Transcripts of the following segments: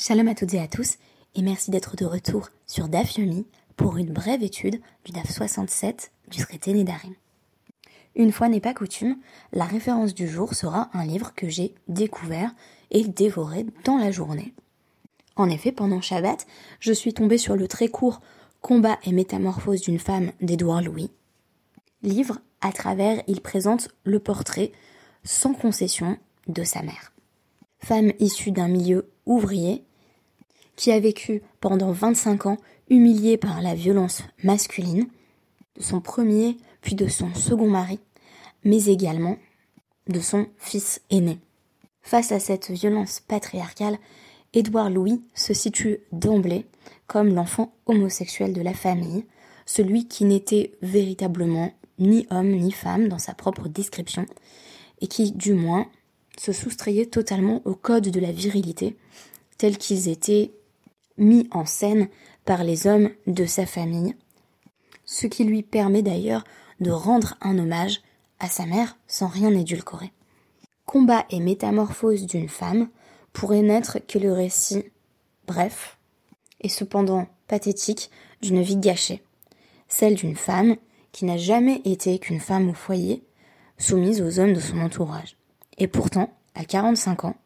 Shalom à toutes et à tous, et merci d'être de retour sur DAF Yomi pour une brève étude du DAF 67 du traité Nédarim. Une fois n'est pas coutume, la référence du jour sera un livre que j'ai découvert et dévoré dans la journée. En effet, pendant Shabbat, je suis tombée sur le très court Combat et métamorphose d'une femme d'Édouard Louis. Livre à travers il présente le portrait, sans concession, de sa mère. Femme issue d'un milieu ouvrier, qui a vécu pendant 25 ans humiliée par la violence masculine de son premier puis de son second mari, mais également de son fils aîné. Face à cette violence patriarcale, Édouard Louis se situe d'emblée comme l'enfant homosexuel de la famille, celui qui n'était véritablement ni homme ni femme dans sa propre description, et qui, du moins, se soustrayait totalement au code de la virilité, tels qu'ils étaient mis en scène par les hommes de sa famille, ce qui lui permet d'ailleurs de rendre un hommage à sa mère sans rien édulcorer. Combat et métamorphose d'une femme pourrait n'être que le récit bref et cependant pathétique d'une vie gâchée, celle d'une femme qui n'a jamais été qu'une femme au foyer, soumise aux hommes de son entourage. Et pourtant, à 45 ans,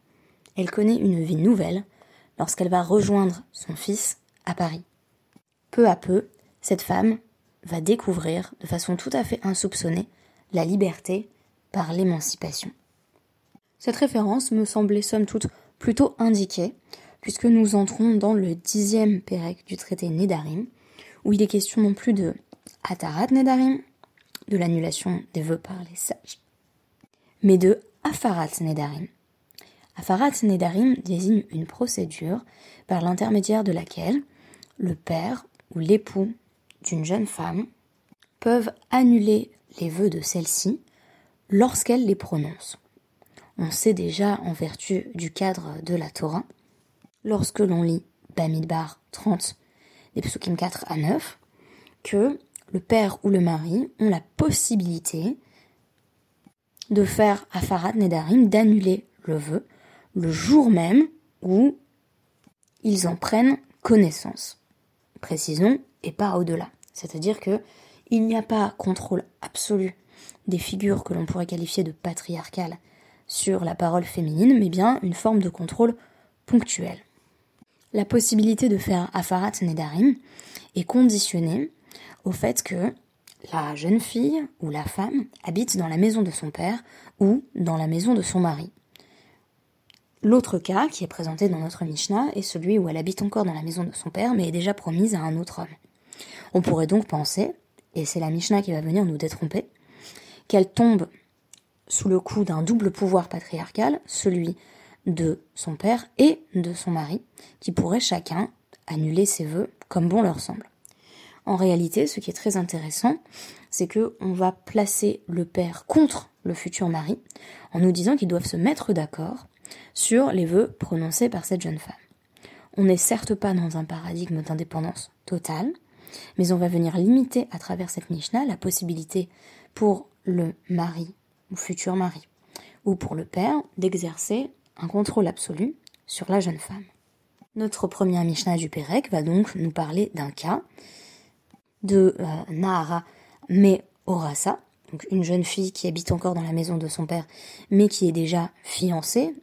elle connaît une vie nouvelle lorsqu'elle va rejoindre son fils à Paris. Peu à peu, cette femme va découvrir, de façon tout à fait insoupçonnée, la liberté par l'émancipation. Cette référence me semblait somme toute plutôt indiquée, puisque nous entrons dans le dixième pérec du traité Nédarim, où il est question non plus de Atarat Nedarim, de l'annulation des vœux par les sages, mais de Afarat Nedarim, Afarat Nedarim désigne une procédure par l'intermédiaire de laquelle le père ou l'époux d'une jeune femme peuvent annuler les vœux de celle-ci lorsqu'elle les prononce. On sait déjà, en vertu du cadre de la Torah, lorsque l'on lit Bamidbar 30, des psukim 4 à 9, que le père ou le mari ont la possibilité de faire Afarat Nedarim, d'annuler le vœu, le jour même où ils en prennent connaissance. Précisons, et pas au-delà. C'est-à-dire que il n'y a pas contrôle absolu des figures que l'on pourrait qualifier de patriarcales sur la parole féminine, mais bien une forme de contrôle ponctuel. La possibilité de faire Afarat Nedarim est conditionnée au fait que la jeune fille ou la femme habite dans la maison de son père ou dans la maison de son mari. L'autre cas, qui est présenté dans notre Mishnah, est celui où elle habite encore dans la maison de son père, mais est déjà promise à un autre homme. On pourrait donc penser, et c'est la Mishnah qui va venir nous détromper, qu'elle tombe sous le coup d'un double pouvoir patriarcal, celui de son père et de son mari, qui pourraient chacun annuler ses vœux comme bon leur semble. En réalité, ce qui est très intéressant, c'est que on va placer le père contre le futur mari, en nous disant qu'ils doivent se mettre d'accord sur les vœux prononcés par cette jeune femme. On n'est certes pas dans un paradigme d'indépendance totale, mais on va venir limiter à travers cette Mishnah la possibilité pour le mari ou futur mari ou pour le père d'exercer un contrôle absolu sur la jeune femme. Notre première Mishnah du Pérec va donc nous parler d'un cas de euh, Nahara Orasa, donc une jeune fille qui habite encore dans la maison de son père, mais qui est déjà fiancée,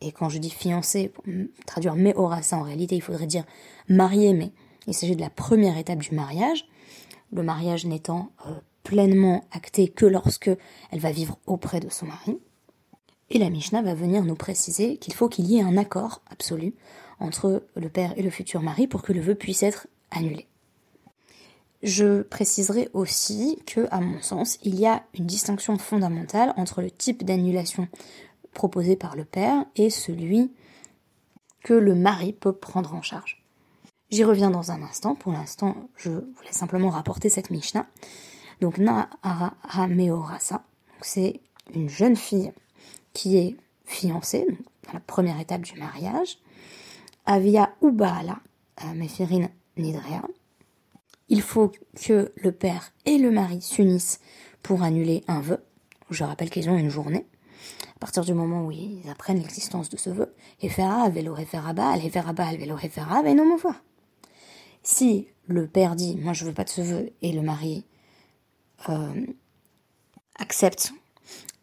et quand je dis fiancé, pour traduire ça en réalité, il faudrait dire marié, mais il s'agit de la première étape du mariage. Le mariage n'étant euh, pleinement acté que lorsque elle va vivre auprès de son mari. Et la Mishnah va venir nous préciser qu'il faut qu'il y ait un accord absolu entre le père et le futur mari pour que le vœu puisse être annulé. Je préciserai aussi que, à mon sens, il y a une distinction fondamentale entre le type d'annulation proposé par le père et celui que le mari peut prendre en charge. J'y reviens dans un instant. Pour l'instant, je voulais simplement rapporter cette Mishnah. Donc, Nahara Meorasa, c'est une jeune fille qui est fiancée, dans la première étape du mariage. Avia Ubaala, Mefirin Nidrea. Il faut que le père et le mari s'unissent pour annuler un vœu. Je rappelle qu'ils ont une journée partir du moment où ils apprennent l'existence de ce vœu, Hefera, Velo Heferaba, Al Heferaba, Velo Hefera, et non voir. Si le père dit, moi je veux pas de ce vœu, et le mari euh, accepte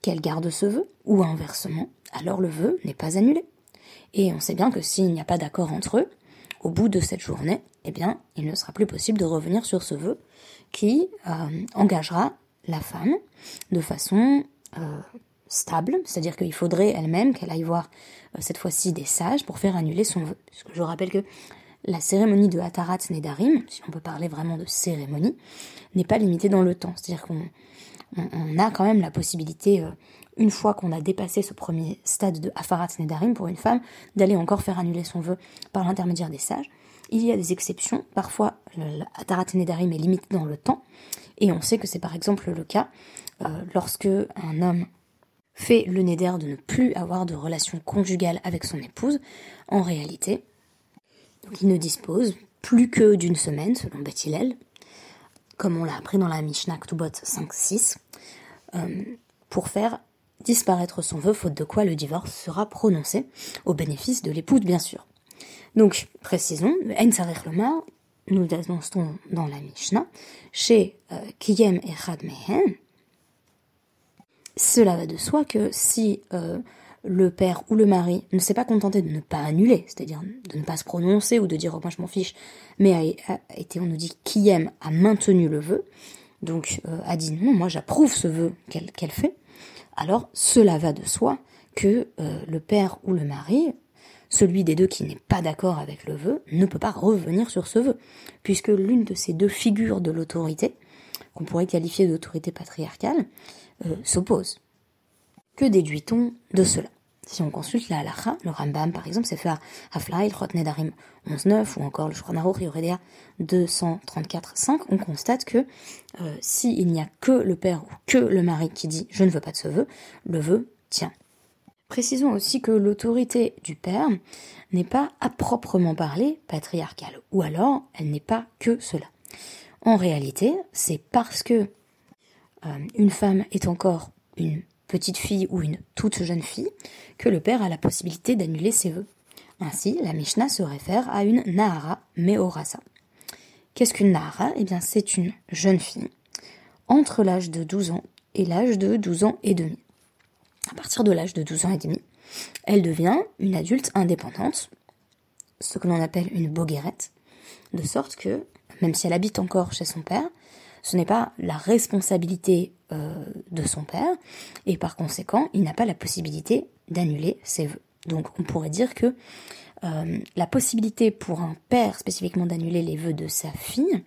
qu'elle garde ce vœu, ou inversement, alors le vœu n'est pas annulé. Et on sait bien que s'il n'y a pas d'accord entre eux, au bout de cette journée, eh bien, il ne sera plus possible de revenir sur ce vœu qui euh, engagera la femme de façon euh, stable, c'est-à-dire qu'il faudrait elle-même qu'elle aille voir euh, cette fois-ci des sages pour faire annuler son vœu. Puisque je rappelle que la cérémonie de Hatarat Nedarim, si on peut parler vraiment de cérémonie, n'est pas limitée dans le temps. C'est-à-dire qu'on on, a quand même la possibilité, une fois qu'on a dépassé ce premier stade de Hafarat Nedarim pour une femme, d'aller encore faire annuler son vœu par l'intermédiaire des sages. Il y a des exceptions. Parfois, l'Atarat Nedarim est limité dans le temps. Et on sait que c'est par exemple le cas euh, lorsque un homme fait le néder de ne plus avoir de relation conjugale avec son épouse. En réalité, il ne dispose plus que d'une semaine, selon Beth comme on l'a appris dans la Mishnah Ktubot 5-6, euh, pour faire disparaître son vœu, faute de quoi le divorce sera prononcé, au bénéfice de l'épouse bien sûr. Donc, précisons, En Lomar, nous annonçons dans la Mishnah, chez euh, Kiyem et Mehen, cela va de soi que si euh, le père ou le mari ne s'est pas contenté de ne pas annuler, c'est-à-dire de ne pas se prononcer ou de dire oh, moi je m'en fiche, mais a, été, on nous dit Kiyem a maintenu le vœu, donc euh, a dit non, moi j'approuve ce vœu qu'elle fait, alors cela va de soi que le père ou le mari celui des deux qui n'est pas d'accord avec le vœu ne peut pas revenir sur ce vœu, puisque l'une de ces deux figures de l'autorité, qu'on pourrait qualifier d'autorité patriarcale, euh, s'oppose. Que déduit-on de cela? Si on consulte la halacha, le Rambam par exemple, c'est faire Haflaïl, Nedarim 11.9 ou encore le Shulchan Yoredea 234.5, on constate que euh, s'il n'y a que le père ou que le mari qui dit je ne veux pas de ce vœu, le vœu tient. Précisons aussi que l'autorité du père n'est pas à proprement parler patriarcale, ou alors elle n'est pas que cela. En réalité, c'est parce que euh, une femme est encore une petite fille ou une toute jeune fille que le père a la possibilité d'annuler ses vœux. Ainsi, la Mishnah se réfère à une Nahara Meorasa. Qu'est-ce qu'une Nahara? Eh bien, c'est une jeune fille entre l'âge de 12 ans et l'âge de 12 ans et demi à partir de l'âge de 12 ans et demi, elle devient une adulte indépendante, ce que l'on appelle une boguerette, de sorte que, même si elle habite encore chez son père, ce n'est pas la responsabilité euh, de son père, et par conséquent, il n'a pas la possibilité d'annuler ses vœux. Donc on pourrait dire que euh, la possibilité pour un père spécifiquement d'annuler les vœux de sa fille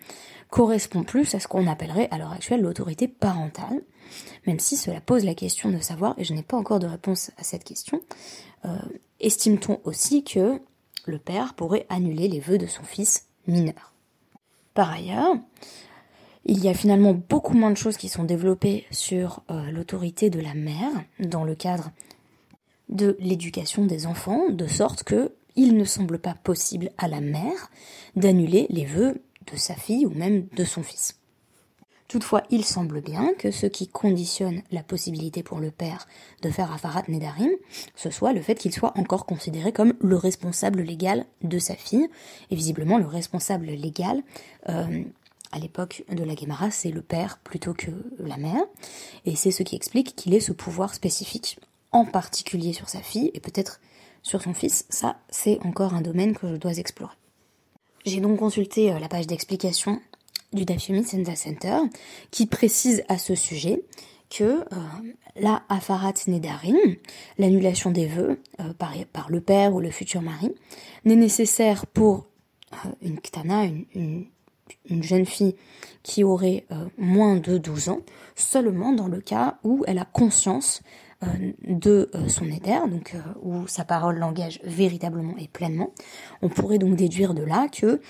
correspond plus à ce qu'on appellerait à l'heure actuelle l'autorité parentale, même si cela pose la question de savoir, et je n'ai pas encore de réponse à cette question, euh, estime-t-on aussi que le père pourrait annuler les vœux de son fils mineur? Par ailleurs, il y a finalement beaucoup moins de choses qui sont développées sur euh, l'autorité de la mère dans le cadre de l'éducation des enfants, de sorte que il ne semble pas possible à la mère d'annuler les vœux de sa fille ou même de son fils. Toutefois, il semble bien que ce qui conditionne la possibilité pour le père de faire Afarat Nedarim, ce soit le fait qu'il soit encore considéré comme le responsable légal de sa fille. Et visiblement, le responsable légal, euh, à l'époque de la Guémara, c'est le père plutôt que la mère. Et c'est ce qui explique qu'il ait ce pouvoir spécifique, en particulier sur sa fille, et peut-être sur son fils. Ça, c'est encore un domaine que je dois explorer. J'ai donc consulté euh, la page d'explication du Dafyomi Senza Center, qui précise à ce sujet que euh, la Afarat Nedarim, l'annulation des vœux euh, par, le père ou le futur mari, n'est nécessaire pour une ktana, une, jeune fille qui aurait moins de 12 ans, seulement dans le cas où elle a conscience euh, de euh, son éder, donc euh, où sa parole l'engage véritablement et pleinement. On pourrait donc déduire de là que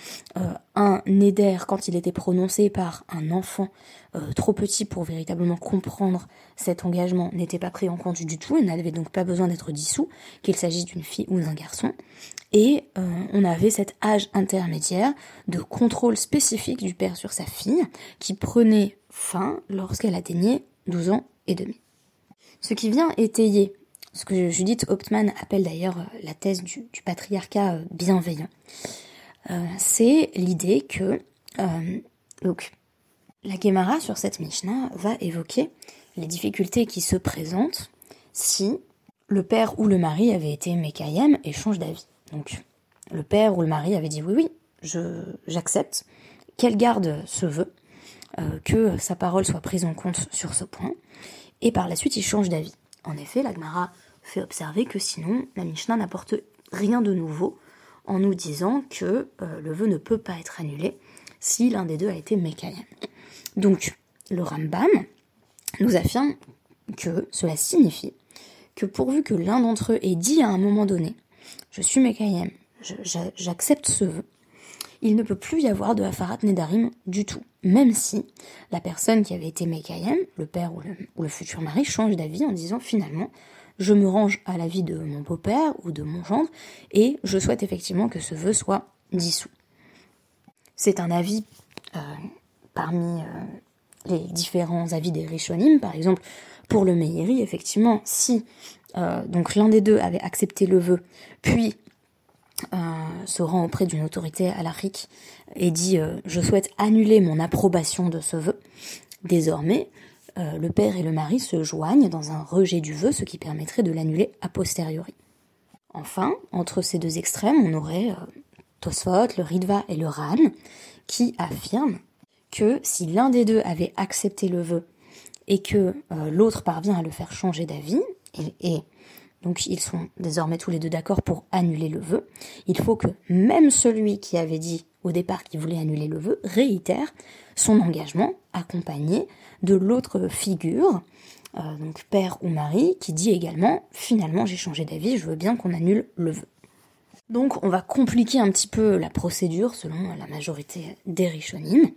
un éder, quand il était prononcé par un enfant trop petit pour véritablement comprendre cet engagement, n'était pas pris en compte du tout, il n'avait donc pas besoin d'être dissous, qu'il s'agisse d'une fille ou d'un garçon. Et on avait cet âge intermédiaire de contrôle spécifique du père sur sa fille, qui prenait fin lorsqu'elle atteignait 12 ans et demi. Ce qui vient étayer ce que Judith Hauptmann appelle d'ailleurs euh, la thèse du, patriarcat euh, bienveillant. Euh, c'est l'idée que donc, la Gemara sur cette Mishnah va évoquer les difficultés qui se présentent si le père ou le mari avait été Mekayem et change d'avis. Donc le père ou le mari avait dit oui oui, j'accepte qu'elle garde ce vœu, que sa parole soit prise en compte sur ce point, et par la suite il change d'avis. En effet, la Gemara fait observer que sinon, la Mishnah n'apporte rien de nouveau en nous disant que euh, le vœu ne peut pas être annulé si l'un des deux a été Mekayem. Donc, le Rambam nous affirme que cela signifie que pourvu que l'un d'entre eux ait dit à un moment donné Je suis Mekayem, j'accepte ce vœu, il ne peut plus y avoir de Hafarat Nedarim du tout, même si la personne qui avait été Mekayem, le père ou le, futur mari, change d'avis en disant finalement je me range à l'avis de mon beau-père ou de mon gendre et je souhaite effectivement que ce vœu soit dissous. C'est un avis euh, parmi euh, les différents avis des Rishonim, par exemple pour le Meiri, effectivement, si euh, donc l'un des deux avait accepté le vœu, puis se rend auprès d'une autorité à l'Afrique et dit je souhaite annuler mon approbation de ce vœu, désormais euh, le père et le mari se joignent dans un rejet du vœu, ce qui permettrait de l'annuler a posteriori. Enfin, entre ces deux extrêmes, on aurait euh, Tosfot, le Ritva et le Ran, qui affirment que si l'un des deux avait accepté le vœu et que euh, l'autre parvient à le faire changer d'avis, et, donc ils sont désormais tous les deux d'accord pour annuler le vœu, il faut que même celui qui avait dit au départ qu'il voulait annuler le vœu réitère son engagement accompagné de l'autre figure, euh, donc père ou mari, qui dit également finalement j'ai changé d'avis, je veux bien qu'on annule le vœu. Donc on va compliquer un petit peu la procédure selon la majorité des Rishonim,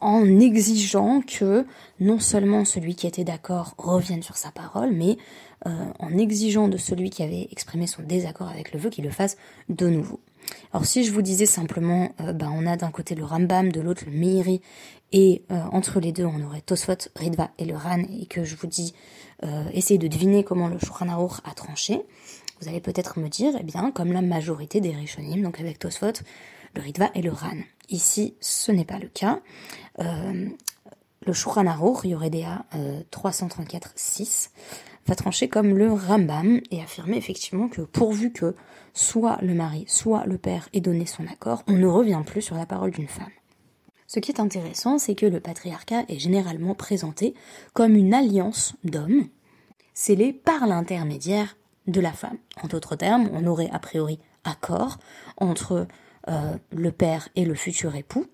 en exigeant que non seulement celui qui était d'accord revienne sur sa parole, mais euh, en exigeant de celui qui avait exprimé son désaccord avec le vœu qu'il le fasse de nouveau. Alors si je vous disais simplement, ben, on a d'un côté le Rambam, de l'autre le Meiri, et euh, entre les deux, on aurait Tosfot, Ridva et le Ran, et que je vous dis, euh, essayez de deviner comment le Shulchan a tranché, vous allez peut-être me dire, eh bien, comme la majorité des Rishonim, donc avec Tosfot, le Ridva et le Ran. Ici, ce n'est pas le cas. Euh, le Shulchan Aruch, Yoredea euh, 334-6, va trancher comme le Rambam et affirmer effectivement que pourvu que soit le mari, soit le père ait donné son accord, on ne revient plus sur la parole d'une femme. Ce qui est intéressant, c'est que le patriarcat est généralement présenté comme une alliance d'hommes, scellée par l'intermédiaire de la femme. En d'autres termes, on aurait a priori accord entre le père et le futur époux,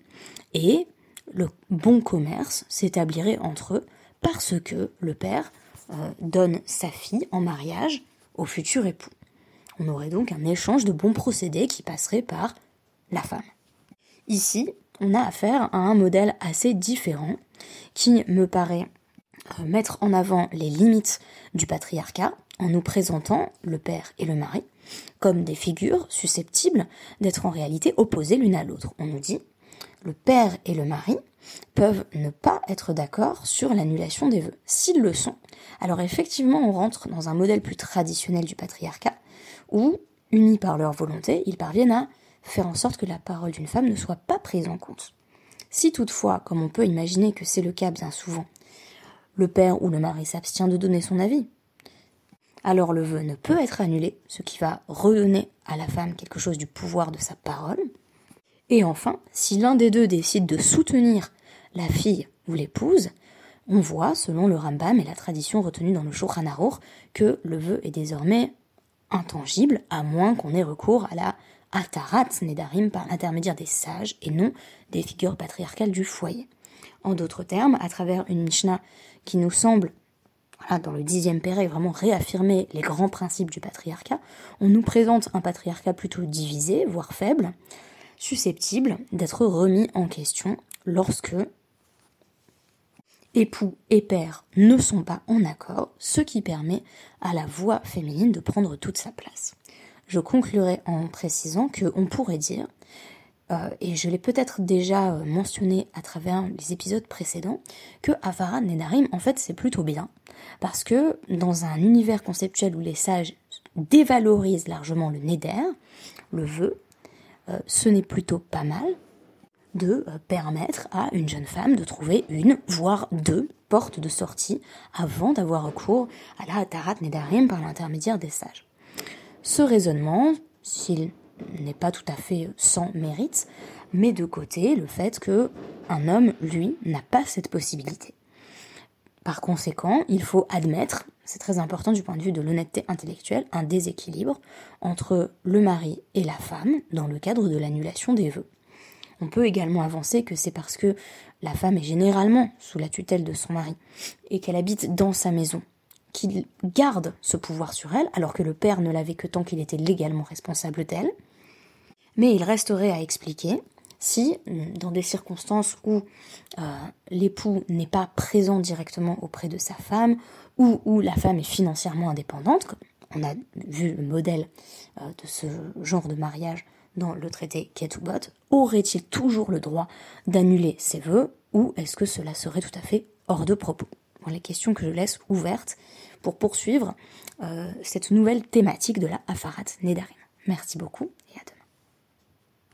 et le bon commerce s'établirait entre eux parce que le père euh, donne sa fille en mariage au futur époux. On aurait donc un échange de bons procédés qui passerait par la femme. Ici, on a affaire à un modèle assez différent qui me paraît euh, mettre en avant les limites du patriarcat en nous présentant le père et le mari comme des figures susceptibles d'être en réalité opposées l'une à l'autre. On nous dit le père et le mari peuvent ne pas être d'accord sur l'annulation des vœux. S'ils le sont, alors effectivement on rentre dans un modèle plus traditionnel du patriarcat où, unis par leur volonté, ils parviennent à faire en sorte que la parole d'une femme ne soit pas prise en compte. Si toutefois, comme on peut imaginer que c'est le cas bien souvent, le père ou le mari s'abstient de donner son avis, alors le vœu ne peut être annulé, ce qui va redonner à la femme quelque chose du pouvoir de sa parole. Et enfin, si l'un des deux décide de soutenir la fille ou l'épouse, on voit, selon le Rambam et la tradition retenue dans le Shulchan que le vœu est désormais intangible, à moins qu'on ait recours à la Atarat Nedarim par l'intermédiaire des sages et non des figures patriarcales du foyer. En d'autres termes, à travers une Mishnah qui nous semble, dans le dixième Pérec, vraiment réaffirmer les grands principes du patriarcat, on nous présente un patriarcat plutôt divisé, voire faible, susceptible d'être remis en question lorsque époux et père ne sont pas en accord, ce qui permet à la voix féminine de prendre toute sa place. Je conclurai en précisant qu'on pourrait dire, euh, et je l'ai peut-être déjà euh, mentionné à travers les épisodes précédents, que Avara Nedarim, en fait, c'est plutôt bien, parce que dans un univers conceptuel où les sages dévalorisent largement le neder, le vœu, euh, ce n'est plutôt pas mal de euh, permettre à une jeune femme de trouver une, voire deux portes de sortie avant d'avoir recours à la Tarat Nedarim par l'intermédiaire des sages. Ce raisonnement, s'il n'est pas tout à fait sans mérite, met de côté le fait que un homme, lui, n'a pas cette possibilité. Par conséquent, il faut admettre, c'est très important du point de vue de l'honnêteté intellectuelle, un déséquilibre entre le mari et la femme dans le cadre de l'annulation des vœux. On peut également avancer que c'est parce que la femme est généralement sous la tutelle de son mari et qu'elle habite dans sa maison qu'il garde ce pouvoir sur elle, alors que le père ne l'avait que tant qu'il était légalement responsable d'elle. Mais il resterait à expliquer si, dans des circonstances où euh, l'époux n'est pas présent directement auprès de sa femme, ou où la femme est financièrement indépendante, on a vu le modèle euh, de ce genre de mariage dans le traité Ketubot, aurait-il toujours le droit d'annuler ses vœux ou est-ce que cela serait tout à fait hors de propos? Voilà les questions que je laisse ouvertes pour poursuivre euh, cette nouvelle thématique de la Afarat Nedarim. Merci beaucoup et à demain.